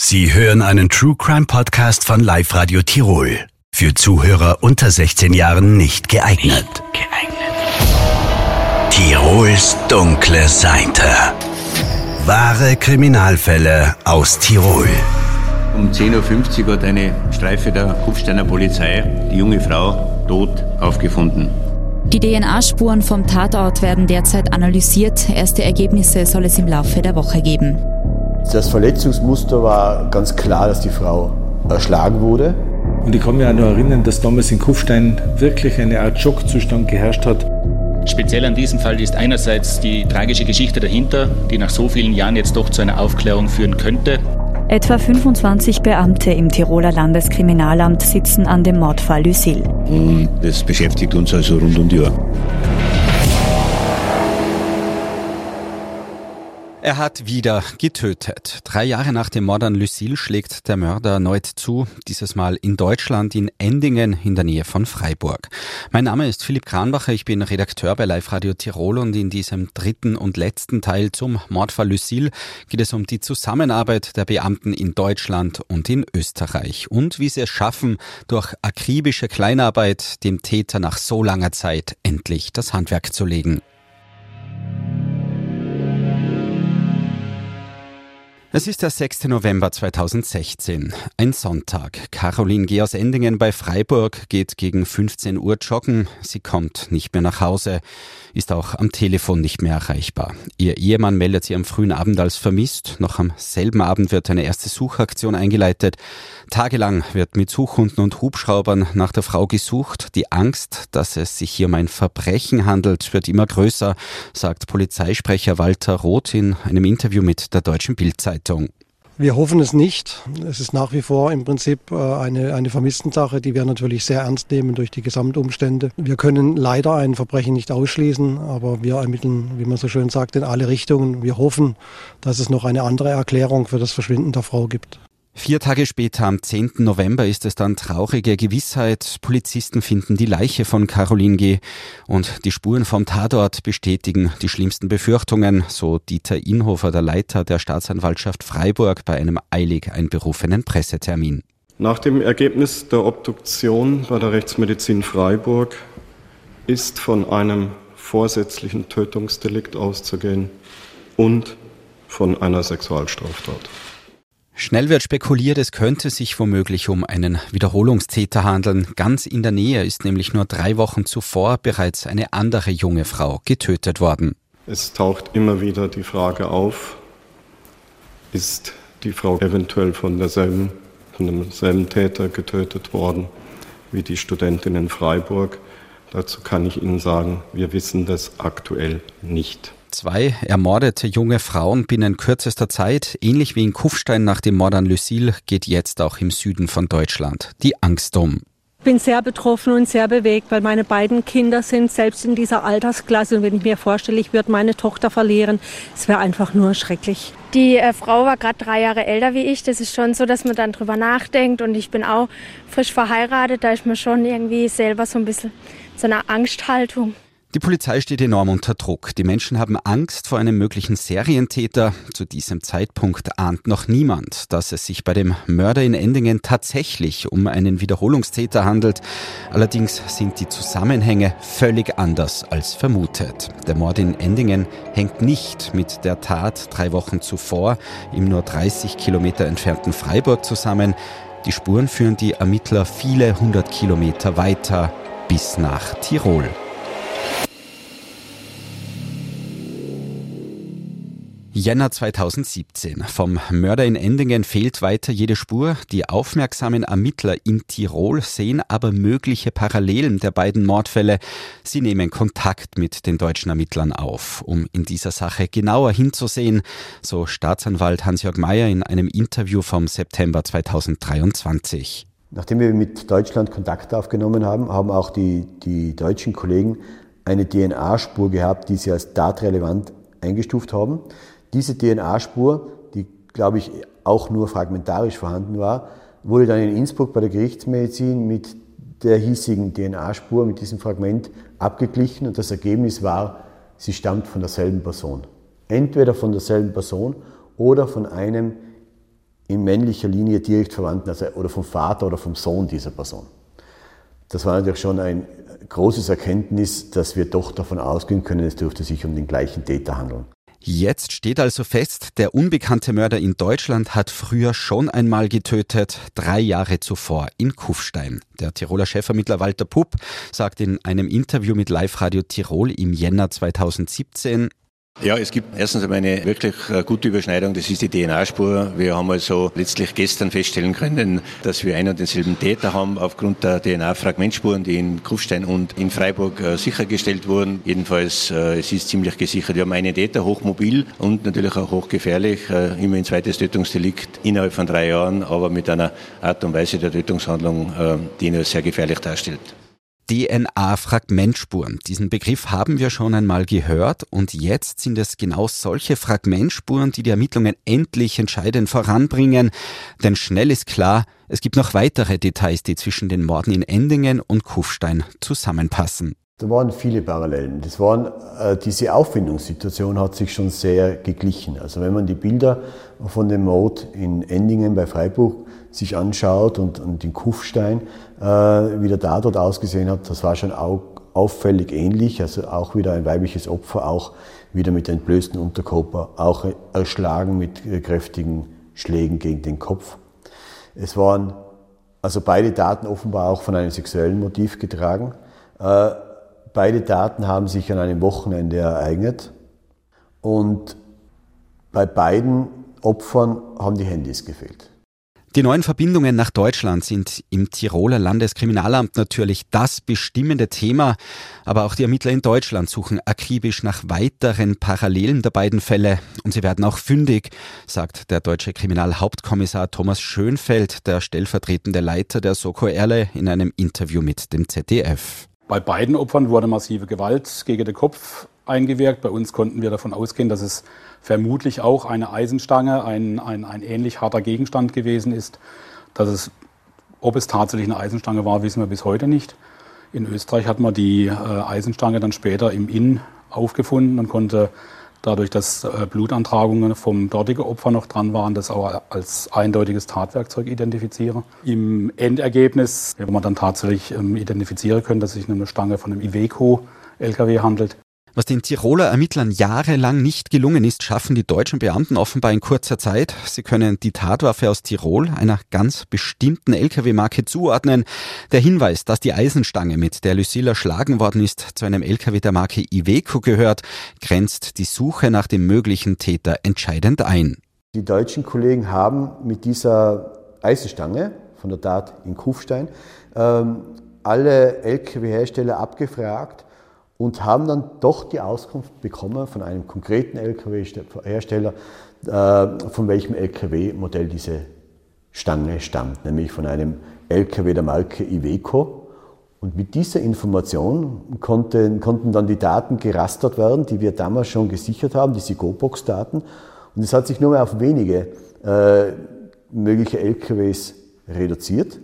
Sie hören einen True Crime Podcast von Live Radio Tirol. Für Zuhörer unter 16 Jahren nicht geeignet. Nicht geeignet. Tirols dunkle Seite. Wahre Kriminalfälle aus Tirol. Um 10.50 Uhr hat eine Streife der Kufsteiner Polizei die junge Frau tot aufgefunden. Die DNA-Spuren vom Tatort werden derzeit analysiert. Erste Ergebnisse soll es im Laufe der Woche geben. Das Verletzungsmuster war ganz klar, dass die Frau erschlagen wurde. Und ich kann mich auch noch erinnern, dass damals in Kufstein wirklich eine Art Schockzustand geherrscht hat. Speziell an diesem Fall ist einerseits die tragische Geschichte dahinter, die nach so vielen Jahren jetzt doch zu einer Aufklärung führen könnte. Etwa 25 Beamte im Tiroler Landeskriminalamt sitzen an dem Mordfall Lucille. Und das beschäftigt uns also rund um die Uhr. Er hat wieder getötet. Drei Jahre nach dem Mord an Lucille schlägt der Mörder erneut zu, dieses Mal in Deutschland, in Endingen in der Nähe von Freiburg. Mein Name ist Philipp Kranbacher, ich bin Redakteur bei Live Radio Tirol und in diesem dritten und letzten Teil zum Mordfall Lucille geht es um die Zusammenarbeit der Beamten in Deutschland und in Österreich und wie sie es schaffen, durch akribische Kleinarbeit dem Täter nach so langer Zeit endlich das Handwerk zu legen. Es ist der 6. November 2016, ein Sonntag. Caroline G. Endingen bei Freiburg geht gegen 15 Uhr joggen. Sie kommt nicht mehr nach Hause, ist auch am Telefon nicht mehr erreichbar. Ihr Ehemann meldet sie am frühen Abend als vermisst. Noch am selben Abend wird eine erste Suchaktion eingeleitet. Tagelang wird mit Suchhunden und Hubschraubern nach der Frau gesucht. Die Angst, dass es sich hier um ein Verbrechen handelt, wird immer größer, sagt Polizeisprecher Walter Roth in einem Interview mit der Deutschen Bildzeitung. Wir hoffen es nicht. Es ist nach wie vor im Prinzip äh, eine, eine Vermisstensache, die wir natürlich sehr ernst nehmen durch die Gesamtumstände. Wir können leider ein Verbrechen nicht ausschließen, aber wir ermitteln, wie man so schön sagt, in alle Richtungen. Wir hoffen, dass es noch eine andere Erklärung für das Verschwinden der Frau gibt. Vier Tage später, am 10. November, ist es dann traurige Gewissheit. Polizisten finden die Leiche von Caroline G. Und die Spuren vom Tatort bestätigen die schlimmsten Befürchtungen, so Dieter Inhofer, der Leiter der Staatsanwaltschaft Freiburg, bei einem eilig einberufenen Pressetermin. Nach dem Ergebnis der Obduktion bei der Rechtsmedizin Freiburg ist von einem vorsätzlichen Tötungsdelikt auszugehen und von einer Sexualstraftat. Schnell wird spekuliert, es könnte sich womöglich um einen Wiederholungstäter handeln. Ganz in der Nähe ist nämlich nur drei Wochen zuvor bereits eine andere junge Frau getötet worden. Es taucht immer wieder die Frage auf, ist die Frau eventuell von derselben, von demselben Täter getötet worden wie die Studentin in Freiburg? Dazu kann ich Ihnen sagen, wir wissen das aktuell nicht. Zwei ermordete junge Frauen binnen kürzester Zeit, ähnlich wie in Kufstein nach dem Mord an Lucille, geht jetzt auch im Süden von Deutschland die Angst um. Ich bin sehr betroffen und sehr bewegt, weil meine beiden Kinder sind selbst in dieser Altersklasse. Und wenn ich mir vorstelle, ich würde meine Tochter verlieren, es wäre einfach nur schrecklich. Die äh, Frau war gerade drei Jahre älter wie ich. Das ist schon so, dass man dann drüber nachdenkt. Und ich bin auch frisch verheiratet. Da ist man schon irgendwie selber so ein bisschen so eine Angsthaltung. Die Polizei steht enorm unter Druck. Die Menschen haben Angst vor einem möglichen Serientäter. Zu diesem Zeitpunkt ahnt noch niemand, dass es sich bei dem Mörder in Endingen tatsächlich um einen Wiederholungstäter handelt. Allerdings sind die Zusammenhänge völlig anders als vermutet. Der Mord in Endingen hängt nicht mit der Tat drei Wochen zuvor im nur 30 Kilometer entfernten Freiburg zusammen. Die Spuren führen die Ermittler viele hundert Kilometer weiter bis nach Tirol. Jänner 2017. Vom Mörder in Endingen fehlt weiter jede Spur. Die aufmerksamen Ermittler in Tirol sehen aber mögliche Parallelen der beiden Mordfälle. Sie nehmen Kontakt mit den deutschen Ermittlern auf, um in dieser Sache genauer hinzusehen, so Staatsanwalt Hans-Jörg Mayer in einem Interview vom September 2023. Nachdem wir mit Deutschland Kontakt aufgenommen haben, haben auch die, die deutschen Kollegen eine DNA-Spur gehabt, die sie als datrelevant eingestuft haben. Diese DNA-Spur, die, glaube ich, auch nur fragmentarisch vorhanden war, wurde dann in Innsbruck bei der Gerichtsmedizin mit der hiesigen DNA-Spur, mit diesem Fragment abgeglichen und das Ergebnis war, sie stammt von derselben Person. Entweder von derselben Person oder von einem in männlicher Linie direkt verwandten, also oder vom Vater oder vom Sohn dieser Person. Das war natürlich schon ein großes Erkenntnis, dass wir doch davon ausgehen können, es dürfte sich um den gleichen Täter handeln. Jetzt steht also fest, der unbekannte Mörder in Deutschland hat früher schon einmal getötet, drei Jahre zuvor in Kufstein. Der Tiroler Chefermittler Walter Pupp sagt in einem Interview mit Live Radio Tirol im Jänner 2017, ja, es gibt erstens einmal eine wirklich äh, gute Überschneidung, das ist die DNA-Spur. Wir haben also letztlich gestern feststellen können, dass wir einen und denselben Täter haben aufgrund der DNA-Fragmentspuren, die in Kufstein und in Freiburg äh, sichergestellt wurden. Jedenfalls, äh, es ist ziemlich gesichert. Wir haben einen Täter, hochmobil und natürlich auch hochgefährlich, immer ein zweites Tötungsdelikt innerhalb von drei Jahren, aber mit einer Art und Weise der Tötungshandlung, die ihn als sehr gefährlich darstellt. DNA-Fragmentspuren. Diesen Begriff haben wir schon einmal gehört und jetzt sind es genau solche Fragmentspuren, die die Ermittlungen endlich entscheidend voranbringen. Denn schnell ist klar, es gibt noch weitere Details, die zwischen den Morden in Endingen und Kufstein zusammenpassen. Da waren viele Parallelen. Das waren, äh, diese Auffindungssituation hat sich schon sehr geglichen. Also wenn man die Bilder von dem Mord in Endingen bei Freiburg sich anschaut und, und in Kufstein, wie der Tatort ausgesehen hat, das war schon auffällig ähnlich. Also auch wieder ein weibliches Opfer, auch wieder mit entblößten Unterkörper, auch erschlagen mit kräftigen Schlägen gegen den Kopf. Es waren also beide Taten offenbar auch von einem sexuellen Motiv getragen. Äh, beide Taten haben sich an einem Wochenende ereignet und bei beiden Opfern haben die Handys gefehlt. Die neuen Verbindungen nach Deutschland sind im Tiroler Landeskriminalamt natürlich das bestimmende Thema, aber auch die Ermittler in Deutschland suchen akribisch nach weiteren Parallelen der beiden Fälle und sie werden auch fündig, sagt der deutsche Kriminalhauptkommissar Thomas Schönfeld, der stellvertretende Leiter der Soko Erle, in einem Interview mit dem ZDF. Bei beiden Opfern wurde massive Gewalt gegen den Kopf eingewirkt. Bei uns konnten wir davon ausgehen, dass es vermutlich auch eine Eisenstange, ein, ein, ein ähnlich harter Gegenstand gewesen ist. Dass es, ob es tatsächlich eine Eisenstange war, wissen wir bis heute nicht. In Österreich hat man die äh, Eisenstange dann später im Inn aufgefunden und konnte dadurch, dass äh, Blutantragungen vom dortigen Opfer noch dran waren, das auch als eindeutiges Tatwerkzeug identifizieren. Im Endergebnis, wenn man dann tatsächlich ähm, identifizieren können, dass es sich um eine Stange von einem Iveco-LKW handelt, was den Tiroler Ermittlern jahrelang nicht gelungen ist, schaffen die deutschen Beamten offenbar in kurzer Zeit. Sie können die Tatwaffe aus Tirol einer ganz bestimmten Lkw-Marke zuordnen. Der Hinweis, dass die Eisenstange, mit der Lucille erschlagen worden ist, zu einem Lkw der Marke Iveco gehört, grenzt die Suche nach dem möglichen Täter entscheidend ein. Die deutschen Kollegen haben mit dieser Eisenstange von der Tat in Kufstein ähm, alle Lkw-Hersteller abgefragt und haben dann doch die Auskunft bekommen von einem konkreten Lkw-Hersteller, äh, von welchem Lkw-Modell diese Stange stammt, nämlich von einem Lkw der Marke Iveco. Und mit dieser Information konnten, konnten dann die Daten gerastert werden, die wir damals schon gesichert haben, diese GoBox-Daten. Und es hat sich nur mehr auf wenige äh, mögliche LKWs reduziert.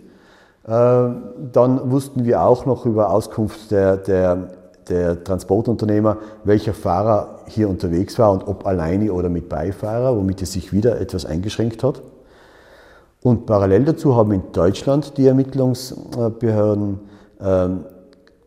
Äh, dann wussten wir auch noch über Auskunft der, der der Transportunternehmer, welcher Fahrer hier unterwegs war und ob alleine oder mit Beifahrer, womit es sich wieder etwas eingeschränkt hat. Und parallel dazu haben in Deutschland die Ermittlungsbehörden ähm,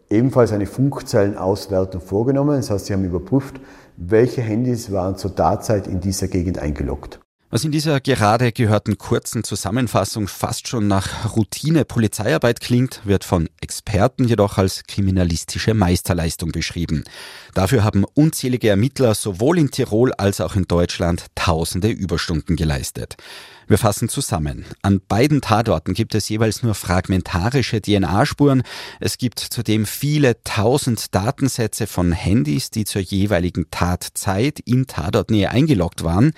ebenfalls eine Funkzellenauswertung vorgenommen. Das heißt, sie haben überprüft, welche Handys waren zur Tatzeit in dieser Gegend eingeloggt. Was in dieser gerade gehörten kurzen Zusammenfassung fast schon nach Routine Polizeiarbeit klingt, wird von Experten jedoch als kriminalistische Meisterleistung beschrieben. Dafür haben unzählige Ermittler sowohl in Tirol als auch in Deutschland tausende Überstunden geleistet. Wir fassen zusammen. An beiden Tatorten gibt es jeweils nur fragmentarische DNA-Spuren. Es gibt zudem viele tausend Datensätze von Handys, die zur jeweiligen Tatzeit in Tatortnähe eingeloggt waren.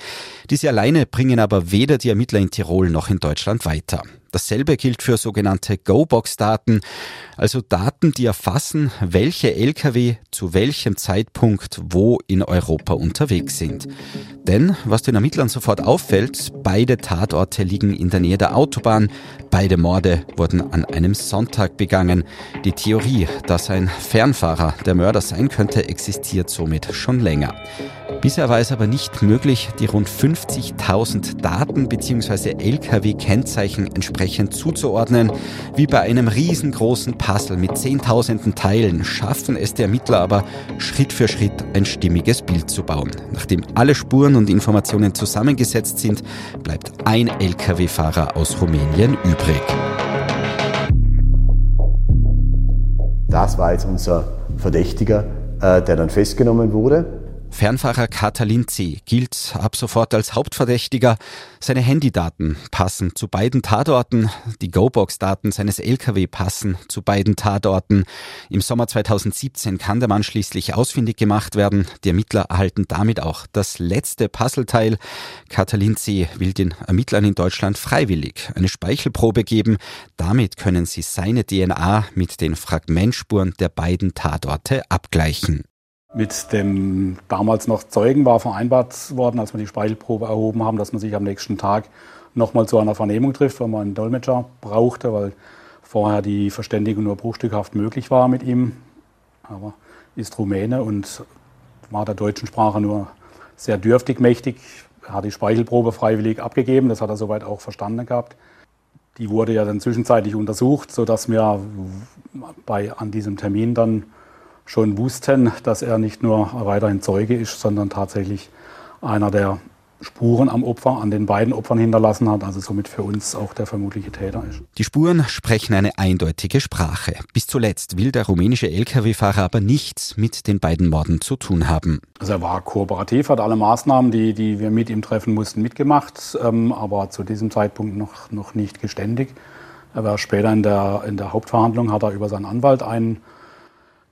Diese alleine bringen aber weder die Ermittler in Tirol noch in Deutschland weiter. Dasselbe gilt für sogenannte Go-Box-Daten, also Daten, die erfassen, welche Lkw zu welchem Zeitpunkt wo in Europa unterwegs sind. Denn, was den Ermittlern sofort auffällt, beide Tatorte liegen in der Nähe der Autobahn, beide Morde wurden an einem Sonntag begangen. Die Theorie, dass ein Fernfahrer der Mörder sein könnte, existiert somit schon länger. Bisher war es aber nicht möglich, die rund 50.000 Daten bzw. Lkw-Kennzeichen entsprechend zuzuordnen. Wie bei einem riesengroßen Puzzle mit zehntausenden Teilen schaffen es die Ermittler aber Schritt für Schritt ein stimmiges Bild zu bauen. Nachdem alle Spuren und Informationen zusammengesetzt sind, bleibt ein Lkw-Fahrer aus Rumänien übrig. Das war jetzt unser Verdächtiger, äh, der dann festgenommen wurde. Fernfahrer Katalin C. gilt ab sofort als Hauptverdächtiger. Seine Handydaten passen zu beiden Tatorten. Die GoBox-Daten seines LKW passen zu beiden Tatorten. Im Sommer 2017 kann der Mann schließlich ausfindig gemacht werden. Die Ermittler erhalten damit auch das letzte Puzzleteil. Katalin C. will den Ermittlern in Deutschland freiwillig eine Speichelprobe geben. Damit können sie seine DNA mit den Fragmentspuren der beiden Tatorte abgleichen. Mit dem damals noch Zeugen war vereinbart worden, als wir die Speichelprobe erhoben haben, dass man sich am nächsten Tag nochmal zu einer Vernehmung trifft, weil man einen Dolmetscher brauchte, weil vorher die Verständigung nur bruchstückhaft möglich war mit ihm. Aber ist Rumäne und war der deutschen Sprache nur sehr dürftig mächtig. Er hat die Speichelprobe freiwillig abgegeben, das hat er soweit auch verstanden gehabt. Die wurde ja dann zwischenzeitlich untersucht, sodass wir bei, an diesem Termin dann schon wussten, dass er nicht nur weiterhin Zeuge ist, sondern tatsächlich einer der Spuren am Opfer, an den beiden Opfern hinterlassen hat, also somit für uns auch der vermutliche Täter ist. Die Spuren sprechen eine eindeutige Sprache. Bis zuletzt will der rumänische Lkw-Fahrer aber nichts mit den beiden Morden zu tun haben. Also er war kooperativ, hat alle Maßnahmen, die, die wir mit ihm treffen mussten, mitgemacht, ähm, aber zu diesem Zeitpunkt noch, noch nicht geständig. Er war später in der, in der Hauptverhandlung, hat er über seinen Anwalt einen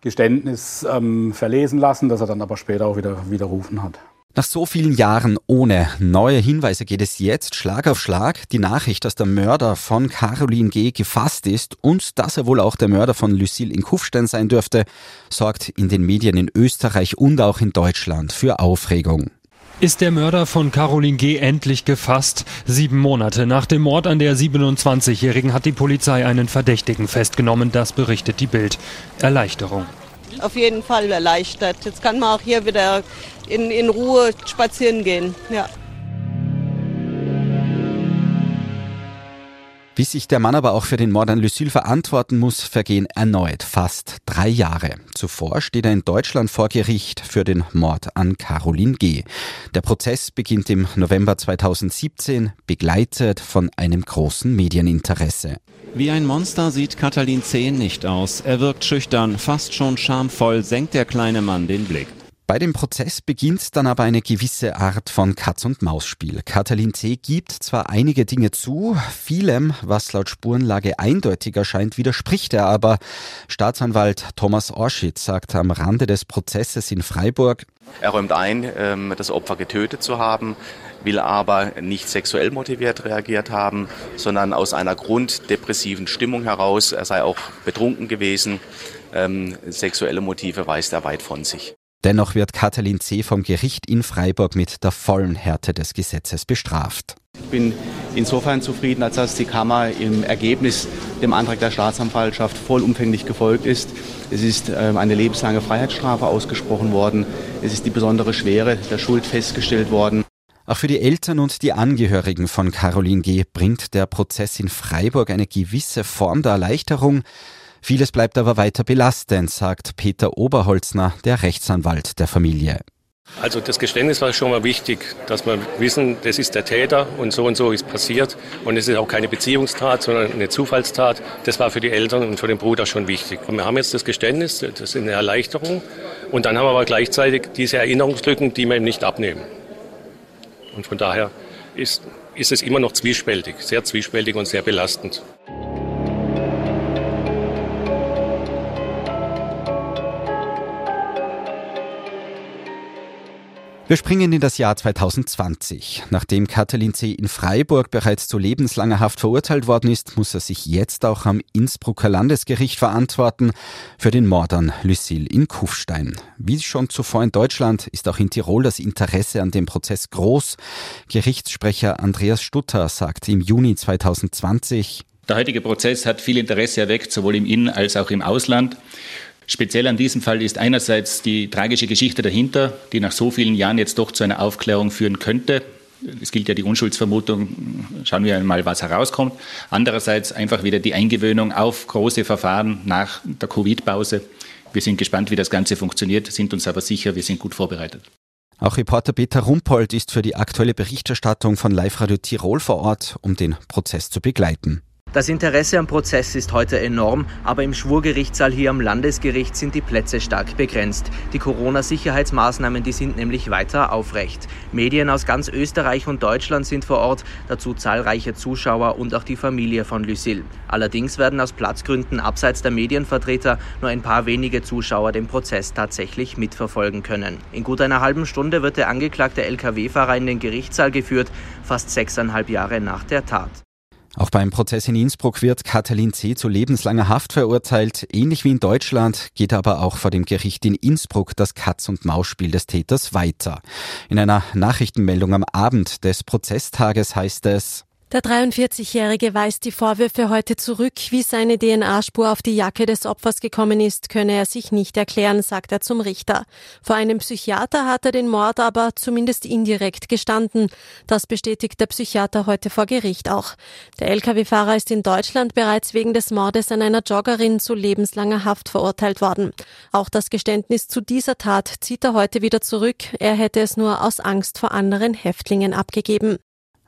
Geständnis ähm, verlesen lassen, das er dann aber später auch wieder widerrufen hat. Nach so vielen Jahren ohne neue Hinweise geht es jetzt Schlag auf Schlag. Die Nachricht, dass der Mörder von Caroline G. gefasst ist und dass er wohl auch der Mörder von Lucille in Kufstein sein dürfte, sorgt in den Medien in Österreich und auch in Deutschland für Aufregung. Ist der Mörder von Caroline G. endlich gefasst? Sieben Monate nach dem Mord an der 27-Jährigen hat die Polizei einen Verdächtigen festgenommen. Das berichtet die Bild. Erleichterung. Auf jeden Fall erleichtert. Jetzt kann man auch hier wieder in, in Ruhe spazieren gehen. Ja. Bis sich der Mann aber auch für den Mord an Lucille verantworten muss, vergehen erneut fast drei Jahre. Zuvor steht er in Deutschland vor Gericht für den Mord an Caroline G. Der Prozess beginnt im November 2017, begleitet von einem großen Medieninteresse. Wie ein Monster sieht Katalin C. nicht aus. Er wirkt schüchtern, fast schon schamvoll, senkt der kleine Mann den Blick. Bei dem Prozess beginnt dann aber eine gewisse Art von Katz-und-Maus-Spiel. Katalin C. gibt zwar einige Dinge zu, vielem, was laut Spurenlage eindeutig erscheint, widerspricht er aber. Staatsanwalt Thomas Orschitz sagt am Rande des Prozesses in Freiburg, er räumt ein, ähm, das Opfer getötet zu haben, will aber nicht sexuell motiviert reagiert haben, sondern aus einer grunddepressiven Stimmung heraus. Er sei auch betrunken gewesen. Ähm, sexuelle Motive weist er weit von sich. Dennoch wird Katalin C. vom Gericht in Freiburg mit der vollen Härte des Gesetzes bestraft. Ich bin insofern zufrieden, als dass die Kammer im Ergebnis dem Antrag der Staatsanwaltschaft vollumfänglich gefolgt ist. Es ist ähm, eine lebenslange Freiheitsstrafe ausgesprochen worden. Es ist die besondere Schwere der Schuld festgestellt worden. Auch für die Eltern und die Angehörigen von Caroline G. bringt der Prozess in Freiburg eine gewisse Form der Erleichterung. Vieles bleibt aber weiter belastend, sagt Peter Oberholzner, der Rechtsanwalt der Familie. Also das Geständnis war schon mal wichtig, dass wir wissen, das ist der Täter und so und so ist passiert. Und es ist auch keine Beziehungstat, sondern eine Zufallstat. Das war für die Eltern und für den Bruder schon wichtig. Und wir haben jetzt das Geständnis, das ist eine Erleichterung. Und dann haben wir aber gleichzeitig diese Erinnerungslücken, die wir ihm nicht abnehmen. Und von daher ist, ist es immer noch zwiespältig, sehr zwiespältig und sehr belastend. Wir springen in das Jahr 2020. Nachdem Katalin C. in Freiburg bereits zu lebenslanger Haft verurteilt worden ist, muss er sich jetzt auch am Innsbrucker Landesgericht verantworten für den Mord an Lucille in Kufstein. Wie schon zuvor in Deutschland ist auch in Tirol das Interesse an dem Prozess groß. Gerichtssprecher Andreas Stutter sagt im Juni 2020, der heutige Prozess hat viel Interesse erweckt, sowohl im In- als auch im Ausland. Speziell an diesem Fall ist einerseits die tragische Geschichte dahinter, die nach so vielen Jahren jetzt doch zu einer Aufklärung führen könnte. Es gilt ja die Unschuldsvermutung. Schauen wir mal, was herauskommt. Andererseits einfach wieder die Eingewöhnung auf große Verfahren nach der Covid-Pause. Wir sind gespannt, wie das Ganze funktioniert, sind uns aber sicher, wir sind gut vorbereitet. Auch Reporter Peter Rumpold ist für die aktuelle Berichterstattung von Live Radio Tirol vor Ort, um den Prozess zu begleiten. Das Interesse am Prozess ist heute enorm, aber im Schwurgerichtssaal hier am Landesgericht sind die Plätze stark begrenzt. Die Corona-Sicherheitsmaßnahmen, die sind nämlich weiter aufrecht. Medien aus ganz Österreich und Deutschland sind vor Ort, dazu zahlreiche Zuschauer und auch die Familie von Lucille. Allerdings werden aus Platzgründen abseits der Medienvertreter nur ein paar wenige Zuschauer den Prozess tatsächlich mitverfolgen können. In gut einer halben Stunde wird der angeklagte Lkw-Fahrer in den Gerichtssaal geführt, fast sechseinhalb Jahre nach der Tat. Auch beim Prozess in Innsbruck wird Katalin C. zu lebenslanger Haft verurteilt. Ähnlich wie in Deutschland geht aber auch vor dem Gericht in Innsbruck das Katz-und-Maus-Spiel des Täters weiter. In einer Nachrichtenmeldung am Abend des Prozesstages heißt es, der 43-Jährige weist die Vorwürfe heute zurück. Wie seine DNA-Spur auf die Jacke des Opfers gekommen ist, könne er sich nicht erklären, sagt er zum Richter. Vor einem Psychiater hat er den Mord aber zumindest indirekt gestanden. Das bestätigt der Psychiater heute vor Gericht auch. Der Lkw-Fahrer ist in Deutschland bereits wegen des Mordes an einer Joggerin zu lebenslanger Haft verurteilt worden. Auch das Geständnis zu dieser Tat zieht er heute wieder zurück. Er hätte es nur aus Angst vor anderen Häftlingen abgegeben.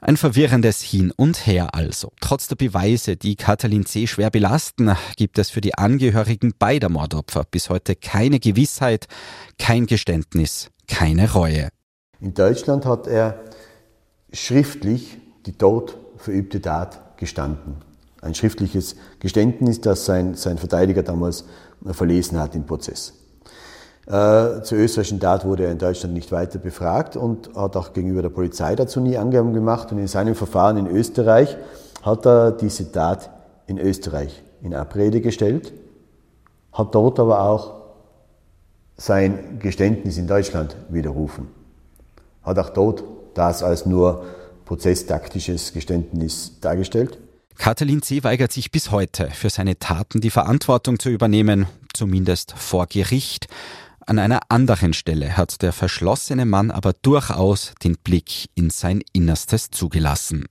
Ein verwirrendes Hin und Her also. Trotz der Beweise, die Katalin C. schwer belasten, gibt es für die Angehörigen beider Mordopfer bis heute keine Gewissheit, kein Geständnis, keine Reue. In Deutschland hat er schriftlich die dort verübte Tat gestanden. Ein schriftliches Geständnis, das sein, sein Verteidiger damals verlesen hat im Prozess. Äh, zur österreichischen Tat wurde er in Deutschland nicht weiter befragt und hat auch gegenüber der Polizei dazu nie Angaben gemacht. Und in seinem Verfahren in Österreich hat er diese Tat in Österreich in Abrede gestellt, hat dort aber auch sein Geständnis in Deutschland widerrufen. Hat auch dort das als nur prozesstaktisches Geständnis dargestellt. Katalin C. weigert sich bis heute, für seine Taten die Verantwortung zu übernehmen, zumindest vor Gericht. An einer anderen Stelle hat der verschlossene Mann aber durchaus den Blick in sein Innerstes zugelassen.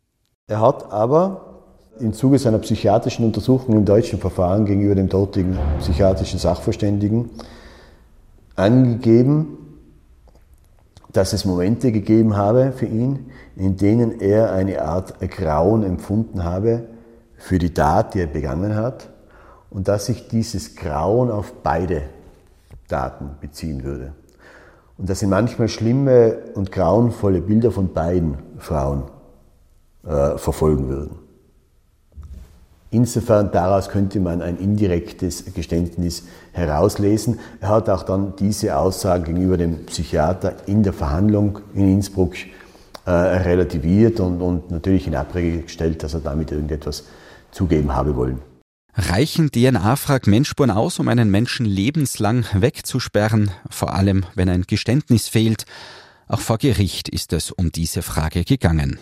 Er hat aber im Zuge seiner psychiatrischen Untersuchung im deutschen Verfahren gegenüber dem dortigen psychiatrischen Sachverständigen angegeben, dass es Momente gegeben habe für ihn, in denen er eine Art Grauen empfunden habe für die Tat, die er begangen hat, und dass sich dieses Grauen auf beide Daten beziehen würde. Und dass sie manchmal schlimme und grauenvolle Bilder von beiden Frauen äh, verfolgen würden. Insofern daraus könnte man ein indirektes Geständnis herauslesen. Er hat auch dann diese Aussage gegenüber dem Psychiater in der Verhandlung in Innsbruck äh, relativiert und, und natürlich in Abrede gestellt, dass er damit irgendetwas zugeben habe wollen. Reichen DNA-Fragmentspuren aus, um einen Menschen lebenslang wegzusperren, vor allem wenn ein Geständnis fehlt? Auch vor Gericht ist es um diese Frage gegangen.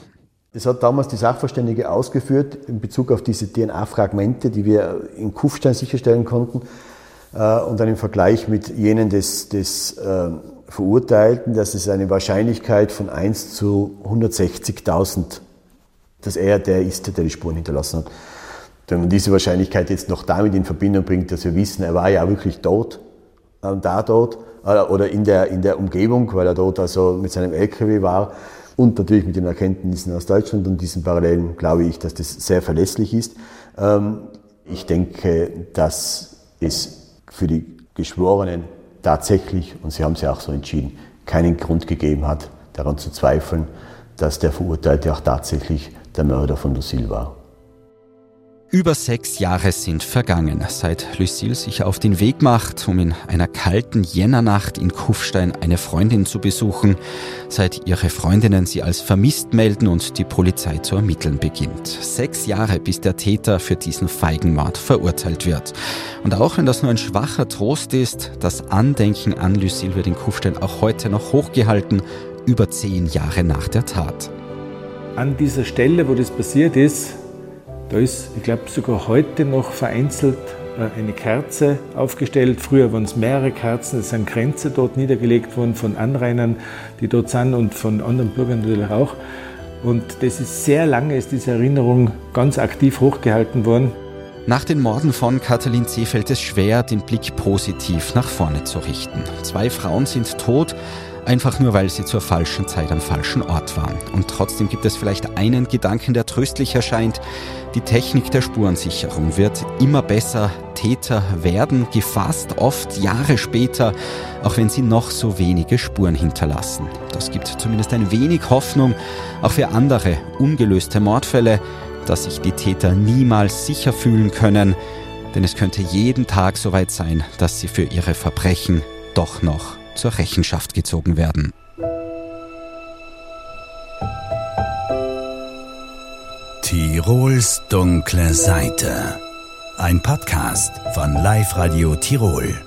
Das hat damals die Sachverständige ausgeführt in Bezug auf diese DNA-Fragmente, die wir in Kufstein sicherstellen konnten äh, und dann im Vergleich mit jenen des, des äh, Verurteilten, dass es eine Wahrscheinlichkeit von 1 zu 160.000, dass er der ist, der die Spuren hinterlassen hat. Wenn man diese Wahrscheinlichkeit jetzt noch damit in Verbindung bringt, dass wir wissen, er war ja wirklich dort, äh, da dort oder in der, in der Umgebung, weil er dort also mit seinem LKW war und natürlich mit den Erkenntnissen aus Deutschland und diesen Parallelen glaube ich, dass das sehr verlässlich ist. Ähm, ich denke, dass es für die Geschworenen tatsächlich, und sie haben es ja auch so entschieden, keinen Grund gegeben hat, daran zu zweifeln, dass der Verurteilte auch tatsächlich der Mörder von Lucille war. Über sechs Jahre sind vergangen, seit Lucille sich auf den Weg macht, um in einer kalten Jännernacht in Kufstein eine Freundin zu besuchen, seit ihre Freundinnen sie als vermisst melden und die Polizei zu ermitteln beginnt. Sechs Jahre, bis der Täter für diesen Feigenmord verurteilt wird. Und auch wenn das nur ein schwacher Trost ist, das Andenken an Lucille wird in Kufstein auch heute noch hochgehalten, über zehn Jahre nach der Tat. An dieser Stelle, wo das passiert ist, da ist, ich glaube, sogar heute noch vereinzelt äh, eine Kerze aufgestellt. Früher waren es mehrere Kerzen, es sind Grenze dort niedergelegt worden von Anrainern, die dort sind und von anderen Bürgern natürlich auch. Und das ist sehr lange, ist diese Erinnerung ganz aktiv hochgehalten worden. Nach den Morden von Katalin C. fällt es schwer, den Blick positiv nach vorne zu richten. Zwei Frauen sind tot, einfach nur weil sie zur falschen Zeit am falschen Ort waren. Und trotzdem gibt es vielleicht einen Gedanken, der tröstlich erscheint. Die Technik der Spurensicherung wird immer besser. Täter werden gefasst, oft Jahre später, auch wenn sie noch so wenige Spuren hinterlassen. Das gibt zumindest ein wenig Hoffnung, auch für andere ungelöste Mordfälle, dass sich die Täter niemals sicher fühlen können, denn es könnte jeden Tag so weit sein, dass sie für ihre Verbrechen doch noch zur Rechenschaft gezogen werden. Tirols dunkle Seite. Ein Podcast von Live Radio Tirol.